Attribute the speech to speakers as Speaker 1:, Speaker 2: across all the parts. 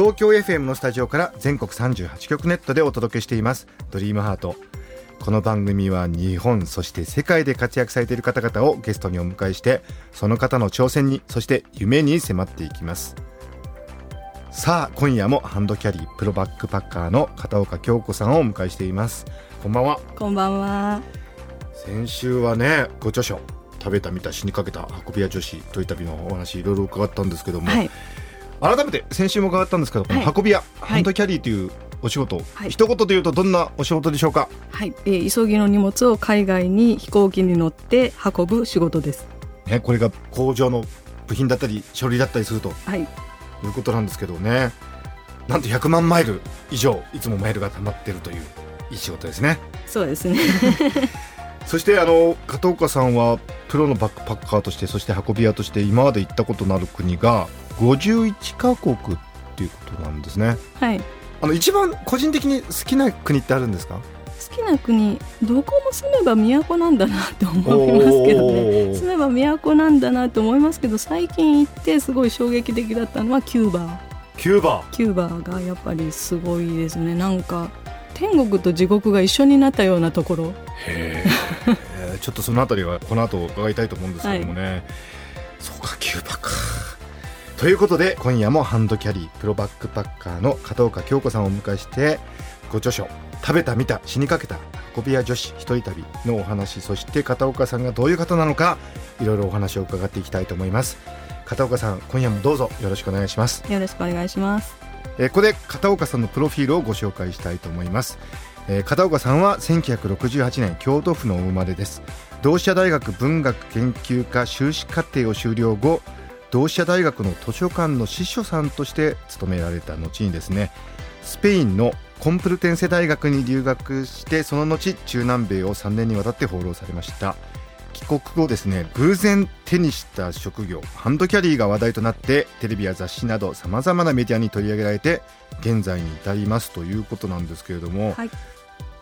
Speaker 1: 東京 FM のスタジオから全国38局ネットでお届けしています。ドリームハート。この番組は日本そして世界で活躍されている方々をゲストにお迎えしてその方の挑戦にそして夢に迫っていきます。さあ今夜もハンドキャリープロバックパッカーの片岡京子さんをお迎えしています。こんばんは。
Speaker 2: こんばんは。
Speaker 1: 先週はねご著書食べた見た死にかけた運び屋女子という旅のお話いろいろ伺ったんですけども、
Speaker 2: はい。
Speaker 1: 改めて先週も伺ったんですけど、この
Speaker 2: はい
Speaker 1: 運び屋、
Speaker 2: い
Speaker 1: ハンドキャリーというお仕事、
Speaker 2: はい
Speaker 1: 一言で言うとどんなお仕事でしょうか、
Speaker 2: はい。えー急ぎの荷物を海外に飛行機に乗って運ぶ仕事です。
Speaker 1: ね、これが工場の部品だったり書類だったりすると
Speaker 2: はい。
Speaker 1: いうことなんですけどねなんと100万マイル以上いつもマイルが溜まってるといういい仕事ですね
Speaker 2: そうですね。
Speaker 1: そしてあの片岡さんはプロのバックパッカーとしてそして運び屋として今まで行ったことのある国が51カ国っていうことなんですね
Speaker 2: はい。
Speaker 1: あの一番個人的に好きな国ってあるんですか？
Speaker 2: 好きな国、どこも住めば都なんだなって思いますけどね。住めば都なんだなって思いますけど、最近行ってすごい衝撃的だったのはキューバ。
Speaker 1: キューバ
Speaker 2: キューバがやっぱりすごいですね。なんか天国と地獄が一緒になったようなところ。
Speaker 1: へえちょっとそのあたりはこの後伺いたいと思うんですけどもね、そうかキューバかということで今夜もハンドキャリープロバックパッカーの片岡京子さんをお迎えしてご著書「食べた見た死にかけた運び屋女子一人旅」のお話そして片岡さんがどういう方なのかいろいろお話を伺っていきたいと思います。片岡さん今夜もどうぞよろしくお願いします。
Speaker 2: よろしくお願いします。
Speaker 1: えーここで片岡さんのプロフィールをご紹介したいと思います、えー片岡さんは1968年京都府のお生まれです。同志社大学文学研究科修士課程を修了後同志社大学の図書館の司書さんとして勤められた後にですねスペインのコンプルテンセ大学に留学してその後中南米を3年にわたって放浪されました。帰国後ですね偶然手にした職業ハンドキャリーが話題となってテレビや雑誌などさまざまなメディアに取り上げられて現在に至りますということなんですけれども、
Speaker 2: はい。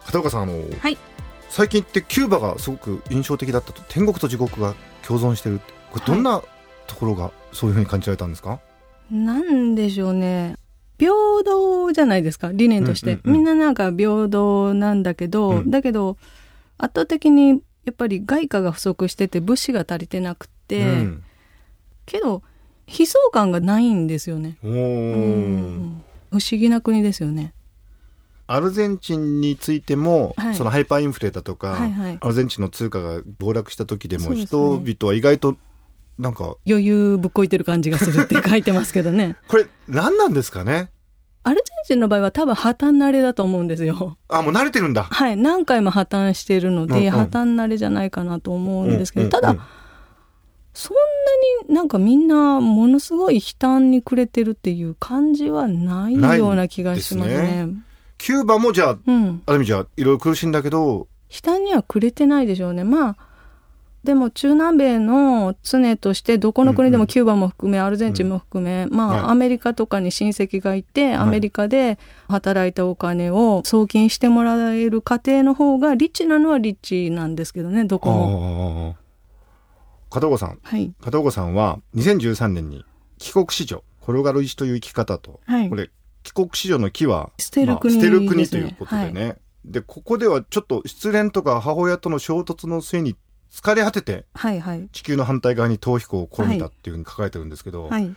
Speaker 1: 片岡さんあの、
Speaker 2: はい。
Speaker 1: 最近ってキューバがすごく印象的だったと天国と地獄が共存してるってこれどんなところがそういうふうに感じられたんですか、
Speaker 2: なんでしょうね。平等じゃないですか、理念として。みんななんか平等なんだけど、
Speaker 1: うん。
Speaker 2: だけど、圧倒的にやっぱり外貨が不足してて物資が足りてなくて、
Speaker 1: うん。
Speaker 2: けど、悲壮感がないんですよね。うん。不思議な国ですよね。
Speaker 1: アルゼンチンについても、
Speaker 2: はい。
Speaker 1: そのハイパーインフレだとか、
Speaker 2: はいはい。
Speaker 1: アルゼンチンの通貨が暴落した時でも人々は意外となんか
Speaker 2: 余裕ぶっこいてる感じがするって書いてますけどね。
Speaker 1: これ何なんですかね？
Speaker 2: アルゼンチンの場合は多分破綻慣れだと思うんですよ。
Speaker 1: あもう慣れてるんだ
Speaker 2: はい。何回も破綻してるので、
Speaker 1: うんうん
Speaker 2: 破綻慣れじゃないかなと思うんですけど、
Speaker 1: うん
Speaker 2: ただ、
Speaker 1: うん
Speaker 2: そんなになんかみんなものすごい悲嘆に暮れてるっていう感じはないような気がします
Speaker 1: ない
Speaker 2: ね。
Speaker 1: キューバもじゃあ
Speaker 2: うん。
Speaker 1: ある意味じゃいろいろ苦しいんだけど
Speaker 2: 悲嘆には暮れてないでしょうね。まあ、でも中南米の常としてどこの国でもキューバも含め、アルゼンチンも含め、まあ、
Speaker 1: はい。
Speaker 2: アメリカとかに親戚がいて、アメリカで働いたお金を送金してもらえる家庭の方がリッチなのはリッチなんですけどね、どこも。
Speaker 1: 片岡さん。
Speaker 2: はい。
Speaker 1: 片岡さんは2013年に帰国子女転がる石という生き方と、
Speaker 2: はい。
Speaker 1: これ帰国子女の木は
Speaker 2: 捨てる国
Speaker 1: まあ捨てる国ということでね、でここではちょっと失恋とか母親との衝突の末に疲れ果てて
Speaker 2: はいはい。
Speaker 1: 地球の反対側に逃避行を試みたっていうふうに書かれてるんですけど、
Speaker 2: はい。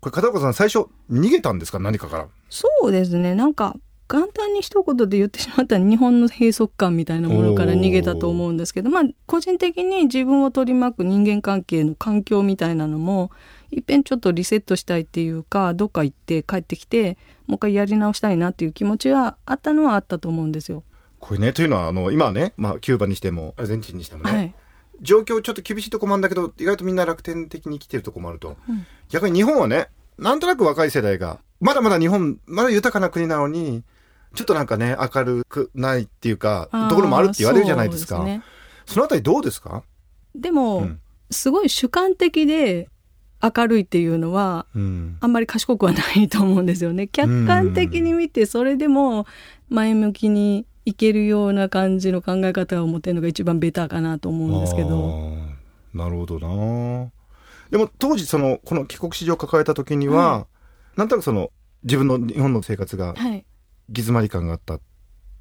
Speaker 1: これ片岡さん最初逃げたんですか？何かから？
Speaker 2: そうですね。なんか、簡単に一言で言ってしまったら日本の閉塞感みたいなものから逃げたと思うんですけど、まあ、個人的に自分を取り巻く人間関係の環境みたいなのも、いっぺんちょっとリセットしたいっていうか、どっか行って帰ってきて、もう一回やり直したいなっていう気持ちはあったのはあったと思うんですよ。
Speaker 1: これねというのはあの今はね、まあ、キューバにしてもアルゼンチンにしてもね、
Speaker 2: はい。
Speaker 1: 状況ちょっと厳しいとこもあるんだけど意外とみんな楽天的に生きてるとこもあると、
Speaker 2: うん
Speaker 1: 逆に日本はねなんとなく若い世代がまだまだ日本、まだ豊かな国なのに、ちょっとなんかね、明るくないっていうか、ところもあるって言われるじゃないですか。そ
Speaker 2: そうね
Speaker 1: のあたりどうですか？
Speaker 2: でも、
Speaker 1: うん
Speaker 2: すごい主観的で明るいっていうのは、
Speaker 1: うん。
Speaker 2: あんまり賢くはないと思うんですよね。客観的に見て、それでも前向きにいけるような感じの考え方を持ってるのが一番ベターかなと思うんですけど。
Speaker 1: なるほどなでも当時その、この帰国子女を抱えた時には、
Speaker 2: は
Speaker 1: なんとなくその、自分の日本の生活が
Speaker 2: はい。
Speaker 1: 行き詰まり感があった。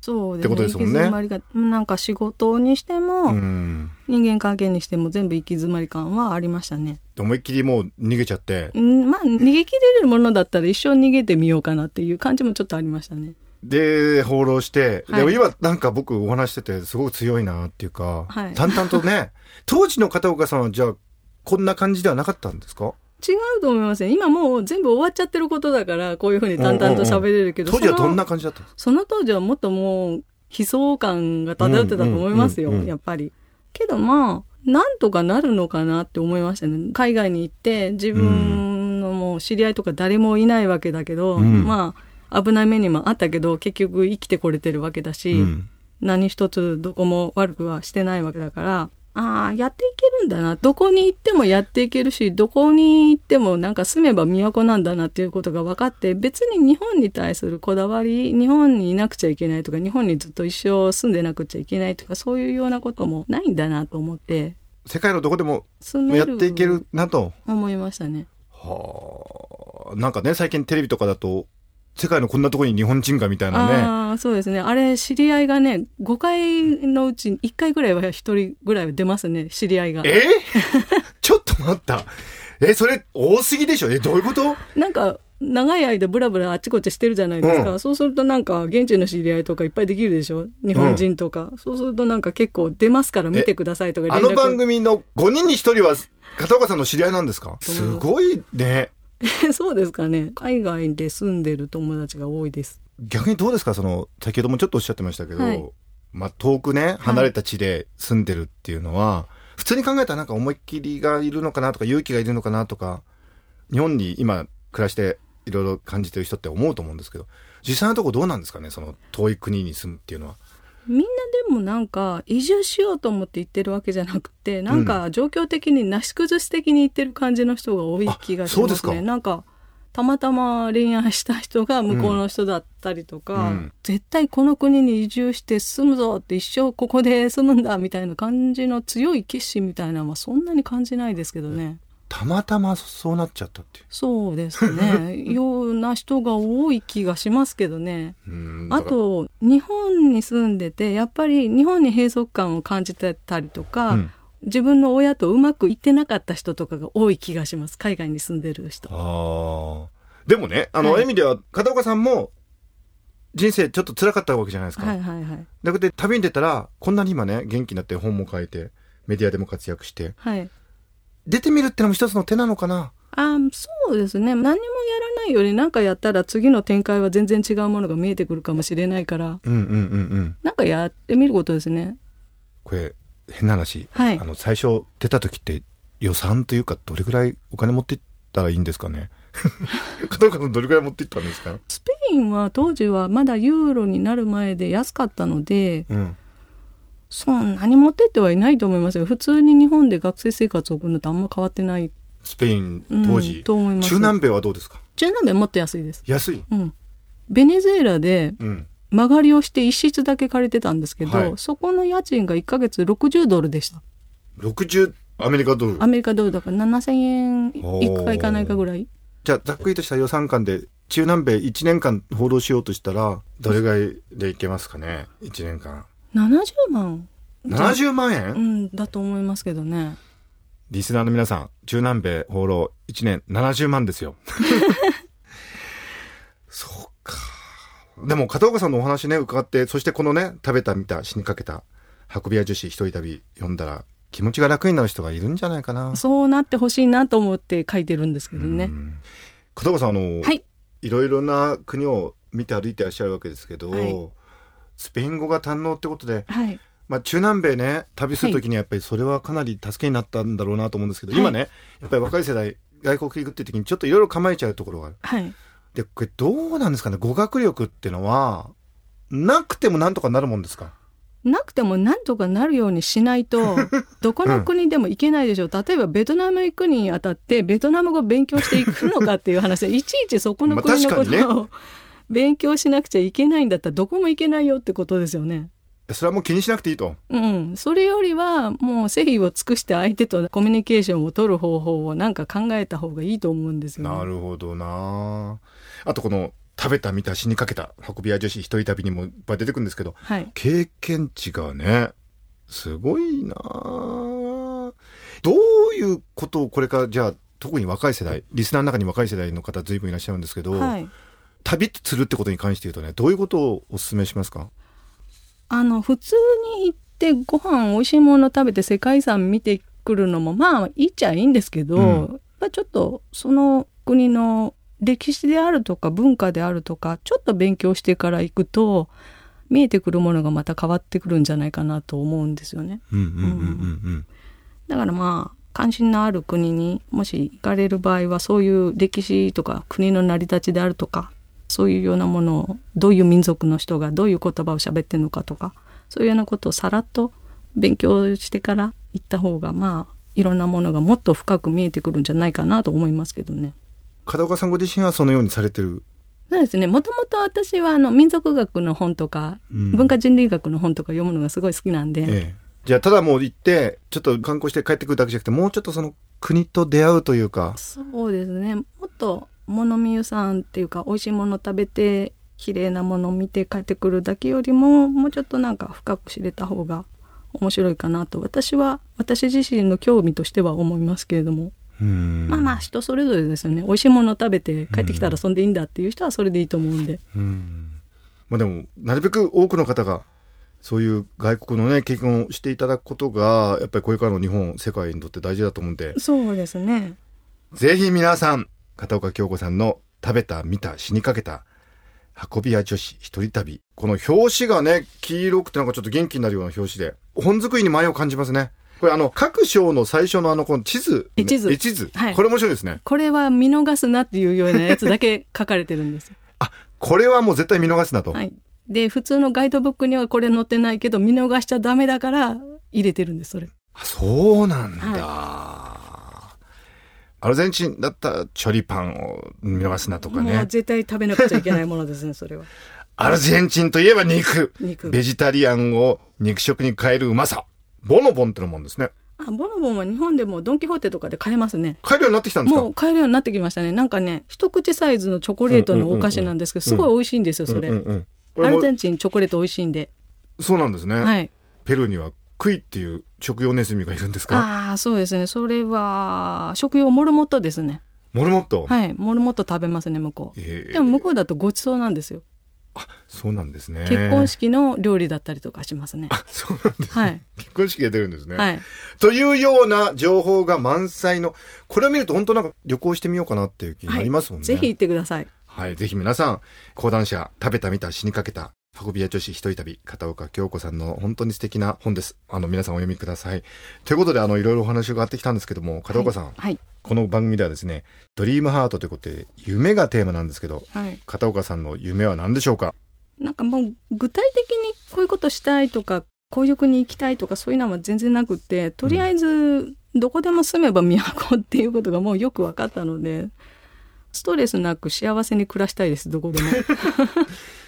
Speaker 2: そうですね。
Speaker 1: ってことですもんね
Speaker 2: 行き詰まりがなんか仕事にしても、
Speaker 1: うん。
Speaker 2: 人間関係にしても全部行き詰まり感はありましたね。
Speaker 1: 思いっきりもう逃げちゃって、
Speaker 2: うんまあ、逃げ切れるものだったら一生逃げてみようかなっていう感じもちょっとありましたね。
Speaker 1: で、放浪して、
Speaker 2: はい。
Speaker 1: でも今なんか僕お話しててすごく強いなっていうか、
Speaker 2: はい。
Speaker 1: 淡々とね、当時の片岡さんはじゃあ、こんな感じではなかったんですか？
Speaker 2: 違うと思いますね。今もう全部終わっちゃってることだから、こういうふうに淡々と喋れるけど、その
Speaker 1: 当時はどんな感じだったんですか？
Speaker 2: その当時はもっともう悲壮感が漂ってたと思いますよ、
Speaker 1: うんうんうんうん。
Speaker 2: やっぱり。けどまあ、なんとかなるのかなって思いましたね。海外に行って自分のもう知り合いとか誰もいないわけだけど、
Speaker 1: うん。
Speaker 2: まあ危ない目にもあったけど結局生きてこれてるわけだし、
Speaker 1: うん
Speaker 2: 何一つどこも悪くはしてないわけだから、ああ、やっていけるんだな。どこに行ってもやっていけるし、どこに行ってもなんか住めば都なんだなっていうことが分かって、別に日本に対するこだわり、日本にいなくちゃいけないとか、日本にずっと一生住んでなくちゃいけないとか、そういうようなこともないんだなと思って、
Speaker 1: 世界のどこでもやっていけるなと。
Speaker 2: 思いましたね。
Speaker 1: はあ。なんかね、最近テレビとかだと、世界のこんなところに日本人がみたいなね。
Speaker 2: そうですね。あれ、知り合いがね、5回のうち1回ぐらいは1人ぐらいは出ますね、知り合いが。
Speaker 1: え？ちょっと待った。え、それ多すぎでしょ？え、どういうこと？
Speaker 2: なんか、長い間ブラブラあっちこっちしてるじゃないですか。
Speaker 1: うん
Speaker 2: そうするとなんか、現地の知り合いとかいっぱいできるでしょ？日本人とか。そうするとなんか結構出ますから見てくださいとか
Speaker 1: あの番組の5人に1人は片岡さんの知り合いなんですか？すごいね。
Speaker 2: そうですかね。海外で住んでる友達が多いです。
Speaker 1: 逆にどうですか？その、先ほどもちょっとおっしゃってましたけど、
Speaker 2: はい
Speaker 1: まあ遠くね、離れた地で住んでるっていうのは、普通に考えたらなんか思いっきりがいるのかなとか勇気がいるのかなとか、日本に今暮らしていろいろ感じてる人って思うと思うんですけど、実際のとこどうなんですかね？その遠い国に住むっていうのは。
Speaker 2: みんなでもなんか移住しようと思って行ってるわけじゃなくて、なんか状況的になし崩し的に行ってる感じの人が多い気がしま
Speaker 1: すか
Speaker 2: すね。なんか、たまたま恋愛した人が向こうの人だったりとか、
Speaker 1: うん
Speaker 2: 絶対この国に移住して住むぞって一生ここで住むんだみたいな感じの強い決心みたいなのはそんなに感じないですけどね。
Speaker 1: たまたまそうなっちゃったっていう。
Speaker 2: そうですね。ような人が多い気がしますけどね。
Speaker 1: うん
Speaker 2: あ、と、日本に住んでて、やっぱり日本に閉塞感を感じてたりとか、
Speaker 1: うん
Speaker 2: 自分の親とうまくいってなかった人とかが多い気がします。海外に住んでる人。
Speaker 1: ああ。でもね、あの、
Speaker 2: はい
Speaker 1: 意味では、片岡さんも、人生ちょっと辛かったわけじゃないですか。
Speaker 2: はいはいはい。
Speaker 1: だけど旅に出たら、こんなに今ね、元気になって本も書いて、メディアでも活躍して、
Speaker 2: はい。
Speaker 1: 出てみるってのも一つの手なのかな？
Speaker 2: あそうですね。何にもやらないより何かやったら次の展開は全然違うものが見えてくるかもしれないから、
Speaker 1: うんうんうんうん。
Speaker 2: なんかやってみることですね。
Speaker 1: これ、変な話。
Speaker 2: はい
Speaker 1: あの、最初出た時って予算というか、どれぐらいお金持っていったらいいんですかね？片岡さんどれぐらい持っていったんですか？
Speaker 2: スペインは当時はまだユーロになる前で安かったので、
Speaker 1: うん。
Speaker 2: そんなに持ってってはいないと思いますよ。普通に日本で学生生活を送るのとあんま変わってない、
Speaker 1: スペイン
Speaker 2: うん
Speaker 1: 当時、
Speaker 2: と思います
Speaker 1: 中南米はどうですか？
Speaker 2: 中南米もっと安いです。
Speaker 1: 安い
Speaker 2: うん。ベネズエラで
Speaker 1: うん。
Speaker 2: 間借りをして一室だけ借りてたんですけど、
Speaker 1: はい
Speaker 2: そこの家賃が1ヶ月60ドルでした。
Speaker 1: 60アメリカドル？
Speaker 2: ア。メリカドルだから7000円いくかいかないかぐらい。
Speaker 1: じゃあ、ざっくりとした予算感で、中南米1年間放浪しようとしたら、どれぐらいでいけますかね ?1 年間。
Speaker 2: 70万
Speaker 1: 70万円、
Speaker 2: うん、だと思いますけどね。
Speaker 1: リスナーの皆さん、中南米放浪1年70万ですよ。そうか。でも、片岡さんのお話ね、伺って、そしてこのね、食べた見た死にかけた、運び屋女子一人旅読んだら、気持ちが楽になる人がいるんじゃないかな。
Speaker 2: そうなってほしいなと思って書いてるんですけどね。
Speaker 1: うん片岡さん、あの、
Speaker 2: はい。
Speaker 1: いろいろな国を見て歩いてらっしゃるわけですけど、
Speaker 2: はい
Speaker 1: スペイン語が堪能ってことで、
Speaker 2: はい。
Speaker 1: まあ、中南米ね旅するときにやっぱりそれはかなり助けになったんだろうなと思うんですけど、
Speaker 2: はい
Speaker 1: 今ねやっぱり若い世代外国行くっていう時にちょっといろいろ構えちゃうところがある
Speaker 2: はい。
Speaker 1: で、これどうなんですかね語学力ってのは、なくてもなんとかなるもんですか？
Speaker 2: なくてもなんとかなるようにしないと、どこの国でも行けないでしょう。例えばベトナム行くにあたって、ベトナム語勉強していくのかっていう話で、いちいちそこの国のことを勉強しなくちゃいけないんだったら、どこも行けないよってことですよね。
Speaker 1: それはもう気にしなくていいと。
Speaker 2: うん。それよりは、もう誠意を尽くして相手とコミュニケーションを取る方法をなんか考えた方がいいと思うんですよね。
Speaker 1: なるほどなあとこの、食べた見た死にかけた運び屋女子一人旅にもいっぱい出てくるんですけど、
Speaker 2: はい。
Speaker 1: 経験値がね、すごいなあどういうことをこれから、じゃあ、特に若い世代、リスナーの中に若い世代の方随分いらっしゃるんですけど、
Speaker 2: はい。
Speaker 1: 旅するってことに関して言うとね、どういうことをお勧めしますか？
Speaker 2: あの、普通に行ってご飯美味しいもの食べて世界遺産見てくるのもまあいいっちゃいいんですけど、
Speaker 1: うん
Speaker 2: やっぱちょっとその国の歴史であるとか文化であるとかちょっと勉強してから行くと見えてくるものがまた変わってくるんじゃないかなと思うんですよね。
Speaker 1: うんうんうんうんうん。
Speaker 2: だからまあ関心のある国にもし行かれる場合はそういう歴史とか国の成り立ちであるとかそういうようなものをどういう民族の人がどういう言葉を喋ってるのかとかそういうようなことをさらっと勉強してから行った方がまあいろんなものがもっと深く見えてくるんじゃないかなと思いますけどね。
Speaker 1: 片岡さんご自身はそのようにされてる？
Speaker 2: そうですね。もともと私はあの民族学の本とか、
Speaker 1: うん
Speaker 2: 文化人類学の本とか読むのがすごい好きなんで、
Speaker 1: ええ。じゃあ、ただもう行って、ちょっと観光して帰ってくるだけじゃなくて、もうちょっとその国と出会うというか、
Speaker 2: そうですねもっと物見湯さんっていうか美味しいもの食べて綺麗なものを見て帰ってくるだけよりももうちょっとなんか深く知れた方が面白いかなと私は私自身の興味としては思いますけれども、
Speaker 1: うん。
Speaker 2: まあまあ人それぞれですよね。美味しいものを食べて帰ってきたら遊んでいいんだっていう人はそれでいいと思うんで、
Speaker 1: うん。まあでも、なるべく多くの方が、そういう外国のね、経験をしていただくことが、やっぱりこれからの日本、世界にとって大事だと思うんで、
Speaker 2: そうですね。
Speaker 1: ぜひ皆さん、片岡京子さんの食べた、見た、死にかけた、運び屋女子一人旅。この表紙がね、黄色くてなんかちょっと元気になるような表紙で、本作りに前を感じますね。これあの、各章の最初のあの、この地図。
Speaker 2: 絵地図
Speaker 1: 絵地図。
Speaker 2: はい
Speaker 1: これ面白いですね。
Speaker 2: これは見逃すなっていうようなやつだけ書かれてるんですよ
Speaker 1: あ、これはもう絶対見逃すなと。
Speaker 2: はい。で、普通のガイドブックにはこれ載ってないけど、見逃しちゃダメだから入れてるんです、それ。
Speaker 1: あそうなんだ。アルゼンチンだったらチョリパンを見逃すなとかね。
Speaker 2: 絶対食べなくちゃいけないものですね、それは。
Speaker 1: アルゼンチンといえば肉。
Speaker 2: 肉。
Speaker 1: ベジタリアンを肉食に変えるうまさ。ボノボンってのもんですね。
Speaker 2: あ、ボノボンは日本でもドンキホーテとかで買えますね。
Speaker 1: 買えるようになってきたんですか？
Speaker 2: もう買えるようになってきましたね。なんかね、一口サイズのチョコレートのお菓子なんですけど、すごい美味しいんですよ、それ。アルゼンチンチョコレート美味しいんで。
Speaker 1: そうなんですね。
Speaker 2: はい。
Speaker 1: ペルーにはクイっていう食用ネズミがいるんですか？
Speaker 2: ああ、そうですね。それは、食用モルモットですね。
Speaker 1: モルモット？
Speaker 2: はい。モルモット食べますね、向こう。
Speaker 1: えー
Speaker 2: でも向こうだとごちそうなんですよ。
Speaker 1: そうなんですね。
Speaker 2: 結婚式の料理だったりとかしますね。
Speaker 1: あ、そうなんです。
Speaker 2: はい。
Speaker 1: 結婚式が出るんですね。
Speaker 2: はい。
Speaker 1: というような情報が満載の、これを見ると本当なんか旅行してみようかなっていう気になりますもんね。
Speaker 2: ぜひ行ってください。
Speaker 1: はい、ぜひ皆さん、講談社、食べた見た死にかけた、運び屋女子一人旅、片岡京子さんの本当に素敵な本です。あの、皆さんお読みください。ということで、あの、いろいろお話があってきたんですけども、片岡さん、
Speaker 2: はい。こ
Speaker 1: この番組ではですね、ドリームハートということで、夢がテーマなんですけど、
Speaker 2: はい。
Speaker 1: 片岡さんの夢は何でしょうか？
Speaker 2: なんかもう具体的にこういうことしたいとか、こういう国に行きたいとかそういうのは全然なくって、とりあえずどこでも住めば都っていうことがもうよく分かったので、ストレスなく幸せに暮らしたいです、どこでも。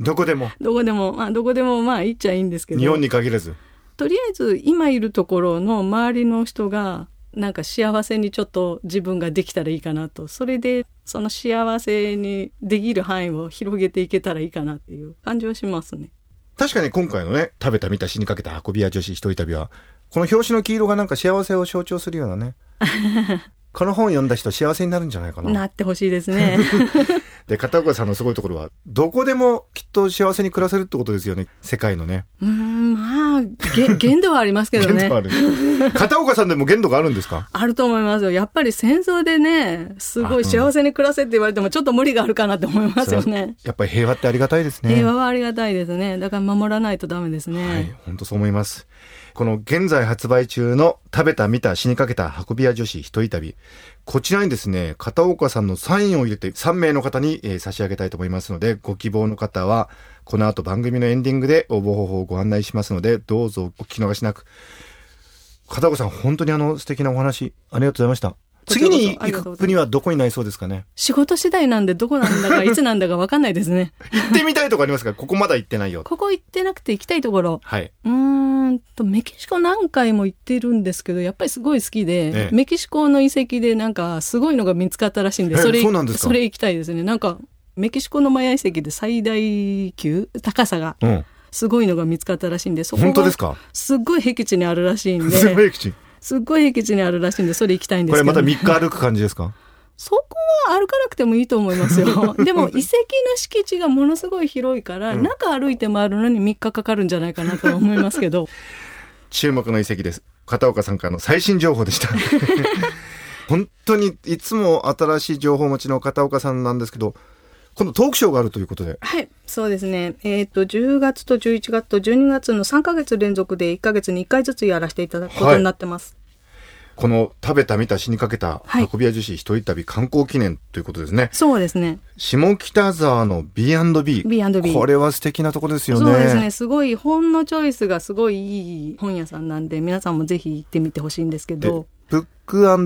Speaker 1: どこでも、
Speaker 2: どこでも、まあどこでもまあいいっちゃいいんですけど。
Speaker 1: 日本に限らず。
Speaker 2: とりあえず今いるところの周りの人がなんか幸せにちょっと自分ができたらいいかなとそれでその幸せにできる範囲を広げていけたらいいかなっていう感じはしますね。
Speaker 1: 確かに今回のね、食べた見た死にかけた運び屋女子一人旅は、この表紙の黄色がなんか幸せを象徴するようなね。この本読んだ人幸せになるんじゃないかな。
Speaker 2: なってほしいですね。
Speaker 1: で、片岡さんのすごいところは、どこでもきっと幸せに暮らせるってことですよね。世界のね。
Speaker 2: うーんまあげ 限度はありますけどね
Speaker 1: 限度。ある。片岡さんでも限度があるんですか？
Speaker 2: あると思いますよ。やっぱり戦争でね、すごい幸せに暮らせって言われてもちょっと無理があるかなって思いますよね。
Speaker 1: やっぱり平和ってありがたいですね。
Speaker 2: 平和はありがたいですね。だから守らないとダメですね。
Speaker 1: はい、本当そう思います。この現在発売中の食べた見た死にかけた運び屋女子一人旅。こちらにですね、片岡さんのサインを入れて3名の方に、えー差し上げたいと思いますので、ご希望の方は、この後番組のエンディングで応募方法をご案内しますので、どうぞお聞き逃しなく。片岡さん、本当にあの素敵なお話、ありがとうございました。次に行く国はどこになりそうですかね？
Speaker 2: 仕事次第なんでどこなんだかいつなんだかわかんないですね。
Speaker 1: 行ってみたいとこありますか？ここまだ行ってないよ。
Speaker 2: ここ行ってなくて行きたいところ。
Speaker 1: はい。
Speaker 2: うーんと、メキシコ何回も行ってるんですけど、やっぱりすごい好きで、
Speaker 1: ええ
Speaker 2: メキシコの遺跡でなんかすごいのが見つかったらしいんで、
Speaker 1: え
Speaker 2: それ、
Speaker 1: そうなんですか？
Speaker 2: それ行きたいですね。なんか、メキシコのマヤ遺跡で最大級高さが
Speaker 1: うん。
Speaker 2: すごいのが見つかったらしいんで、そこが
Speaker 1: 本当ですか？
Speaker 2: すっごい僻地にあるらしいんで、
Speaker 1: すごい口。
Speaker 2: すっごい僻地にあるらしいんで、それ行きたいんで
Speaker 1: これ
Speaker 2: すけど、
Speaker 1: また3日歩く感じですか？
Speaker 2: そこは歩かなくてもいいと思いますよ。でも遺跡の敷地がものすごい広いから、
Speaker 1: うん
Speaker 2: 中歩いて回るのに3日かかるんじゃないかなとは思いますけど。
Speaker 1: 注目の遺跡です。片岡さんからの最新情報でした。本当にいつも新しい情報持ちの片岡さんなんですけど、今度トークショーがあるということで。
Speaker 2: はい、そうですね。えっ、と、10月と11月と12月の3ヶ月連続で1ヶ月に1回ずつやらせていただくことになってます。
Speaker 1: この食べた見た死にかけた
Speaker 2: はい
Speaker 1: 運び屋女子一人旅観光記念ということですね。
Speaker 2: そうですね。
Speaker 1: 下北沢の B&B。
Speaker 2: B&B
Speaker 1: これは素敵なとこですよね。
Speaker 2: そうですね。すごい本のチョイスがすごいいい本屋さんなんで、皆さんもぜひ行ってみてほしいんですけ
Speaker 1: で
Speaker 2: ど、
Speaker 1: ブッ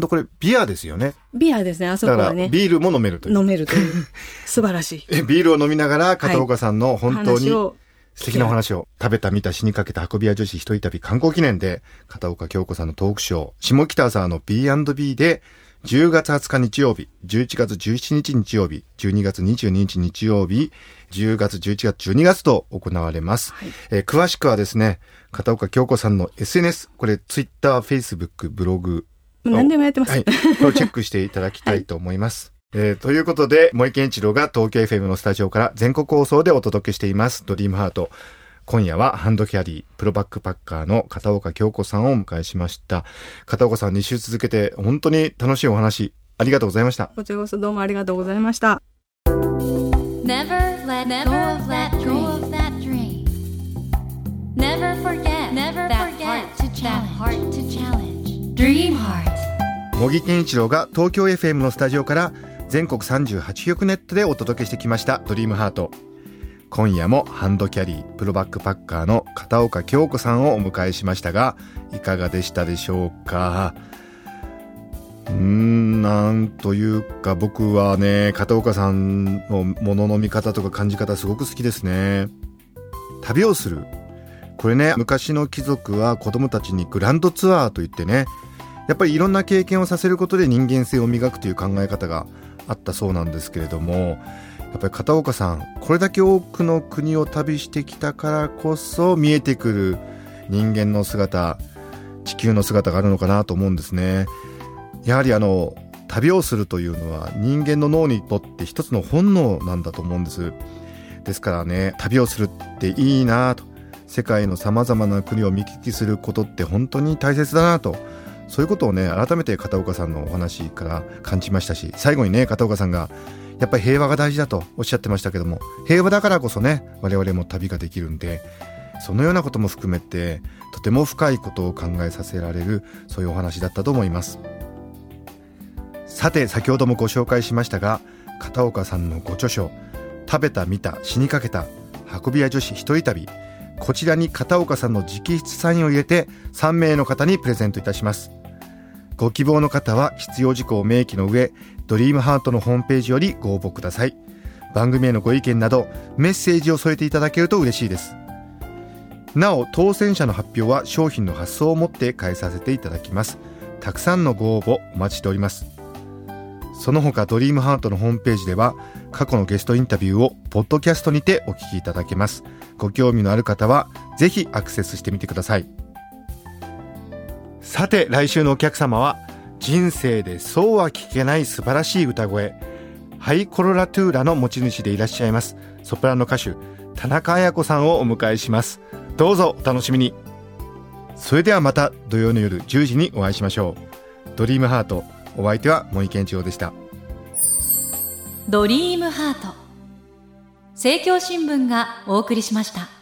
Speaker 1: クこれビアですよね。
Speaker 2: ビアですね、あそこはね、
Speaker 1: ビールも飲めるという。
Speaker 2: 飲めるという。素晴らしい。
Speaker 1: えビールを飲みながら片岡さんの本当に
Speaker 2: 話を
Speaker 1: 素敵なお話を食べた見た死にかけた運び屋女子一人旅観光記念で片岡京子さんのトークショー下北沢の B&B で10月20日日曜日、11月17日日曜日、12月22日日曜日、10月11月12月と行われます。
Speaker 2: はい
Speaker 1: えー詳しくはですね、片岡京子さんの SNS、これ Twitter、Facebook、ブログ、
Speaker 2: 何でもやってます。
Speaker 1: はい。これをチェックしていただきたいと思います。えーということで、森健一郎が東京 FM のスタジオから全国放送でお届けしています、ドリームハート。今夜はハンドキャリー、プロバックパッカーの片岡京子さんをお迎えしました。片岡さん2週続けて本当に楽しいお話、ありがとうございました。
Speaker 2: こちらこそどうもありがとうございました。
Speaker 3: Never let
Speaker 4: Never
Speaker 3: go of
Speaker 4: let
Speaker 3: that
Speaker 4: go
Speaker 3: dream.
Speaker 4: of that dream.
Speaker 3: Never forget
Speaker 4: Never
Speaker 3: that
Speaker 4: forget
Speaker 3: heart to
Speaker 4: that
Speaker 3: challenge.
Speaker 4: heart to challenge.
Speaker 1: 茂木健一郎が東京 FM のスタジオから全国38局ネットでお届けしてきましたドリームハート。今夜もハンドキャリープロバックパッカーの片岡京子さんをお迎えしましたがいかがでしたでしょうか？うーんなんというか僕はね片岡さんのものの見方とか感じ方すごく好きですね。旅をする。これね昔の貴族は子供たちにグランドツアーといってねやっぱりいろんな経験をさせることで人間性を磨くという考え方があったそうなんですけれどもやっぱり片岡さんこれだけ多くの国を旅してきたからこそ見えてくる人間の姿地球の姿があるのかなと思うんですね。やはりあの旅をするというのは人間の脳にとって一つの本能なんだと思うんです。ですからね旅をするっていいなと。世界のさまざまな国を見聞きすることって本当に大切だなとそういうことをね改めて片岡さんのお話から感じましたし最後にね片岡さんがやっぱり平和が大事だとおっしゃってましたけども平和だからこそね我々も旅ができるんでそのようなことも含めてとても深いことを考えさせられるそういうお話だったと思います。さて先ほどもご紹介しましたが片岡さんのご著書「食べた見た死にかけた運び屋女子一人旅」こちらに片岡さんの直筆サインを入れて3名の方にプレゼントいたします。ご希望の方は必要事項を明記の上ドリームハートのホームページよりご応募ください。番組へのご意見などメッセージを添えていただけると嬉しいです。なお当選者の発表は商品の発送をもって返させていただきます。たくさんのご応募お待ちしております。その他ドリームハートのホームページでは過去のゲストインタビューをポッドキャストにてお聞きいただけます。ご興味のある方はぜひアクセスしてみてください。さて来週のお客様は人生でそうは聞けない素晴らしい歌声ハイコロラトゥーラの持ち主でいらっしゃいますソプラノ歌手田中彩子さんをお迎えします。どうぞお楽しみに。それではまた土曜の夜10時にお会いしましょう。ドリームハートお相手は森健一郎でした。
Speaker 4: ドリームハート。政教新聞がお送りしました。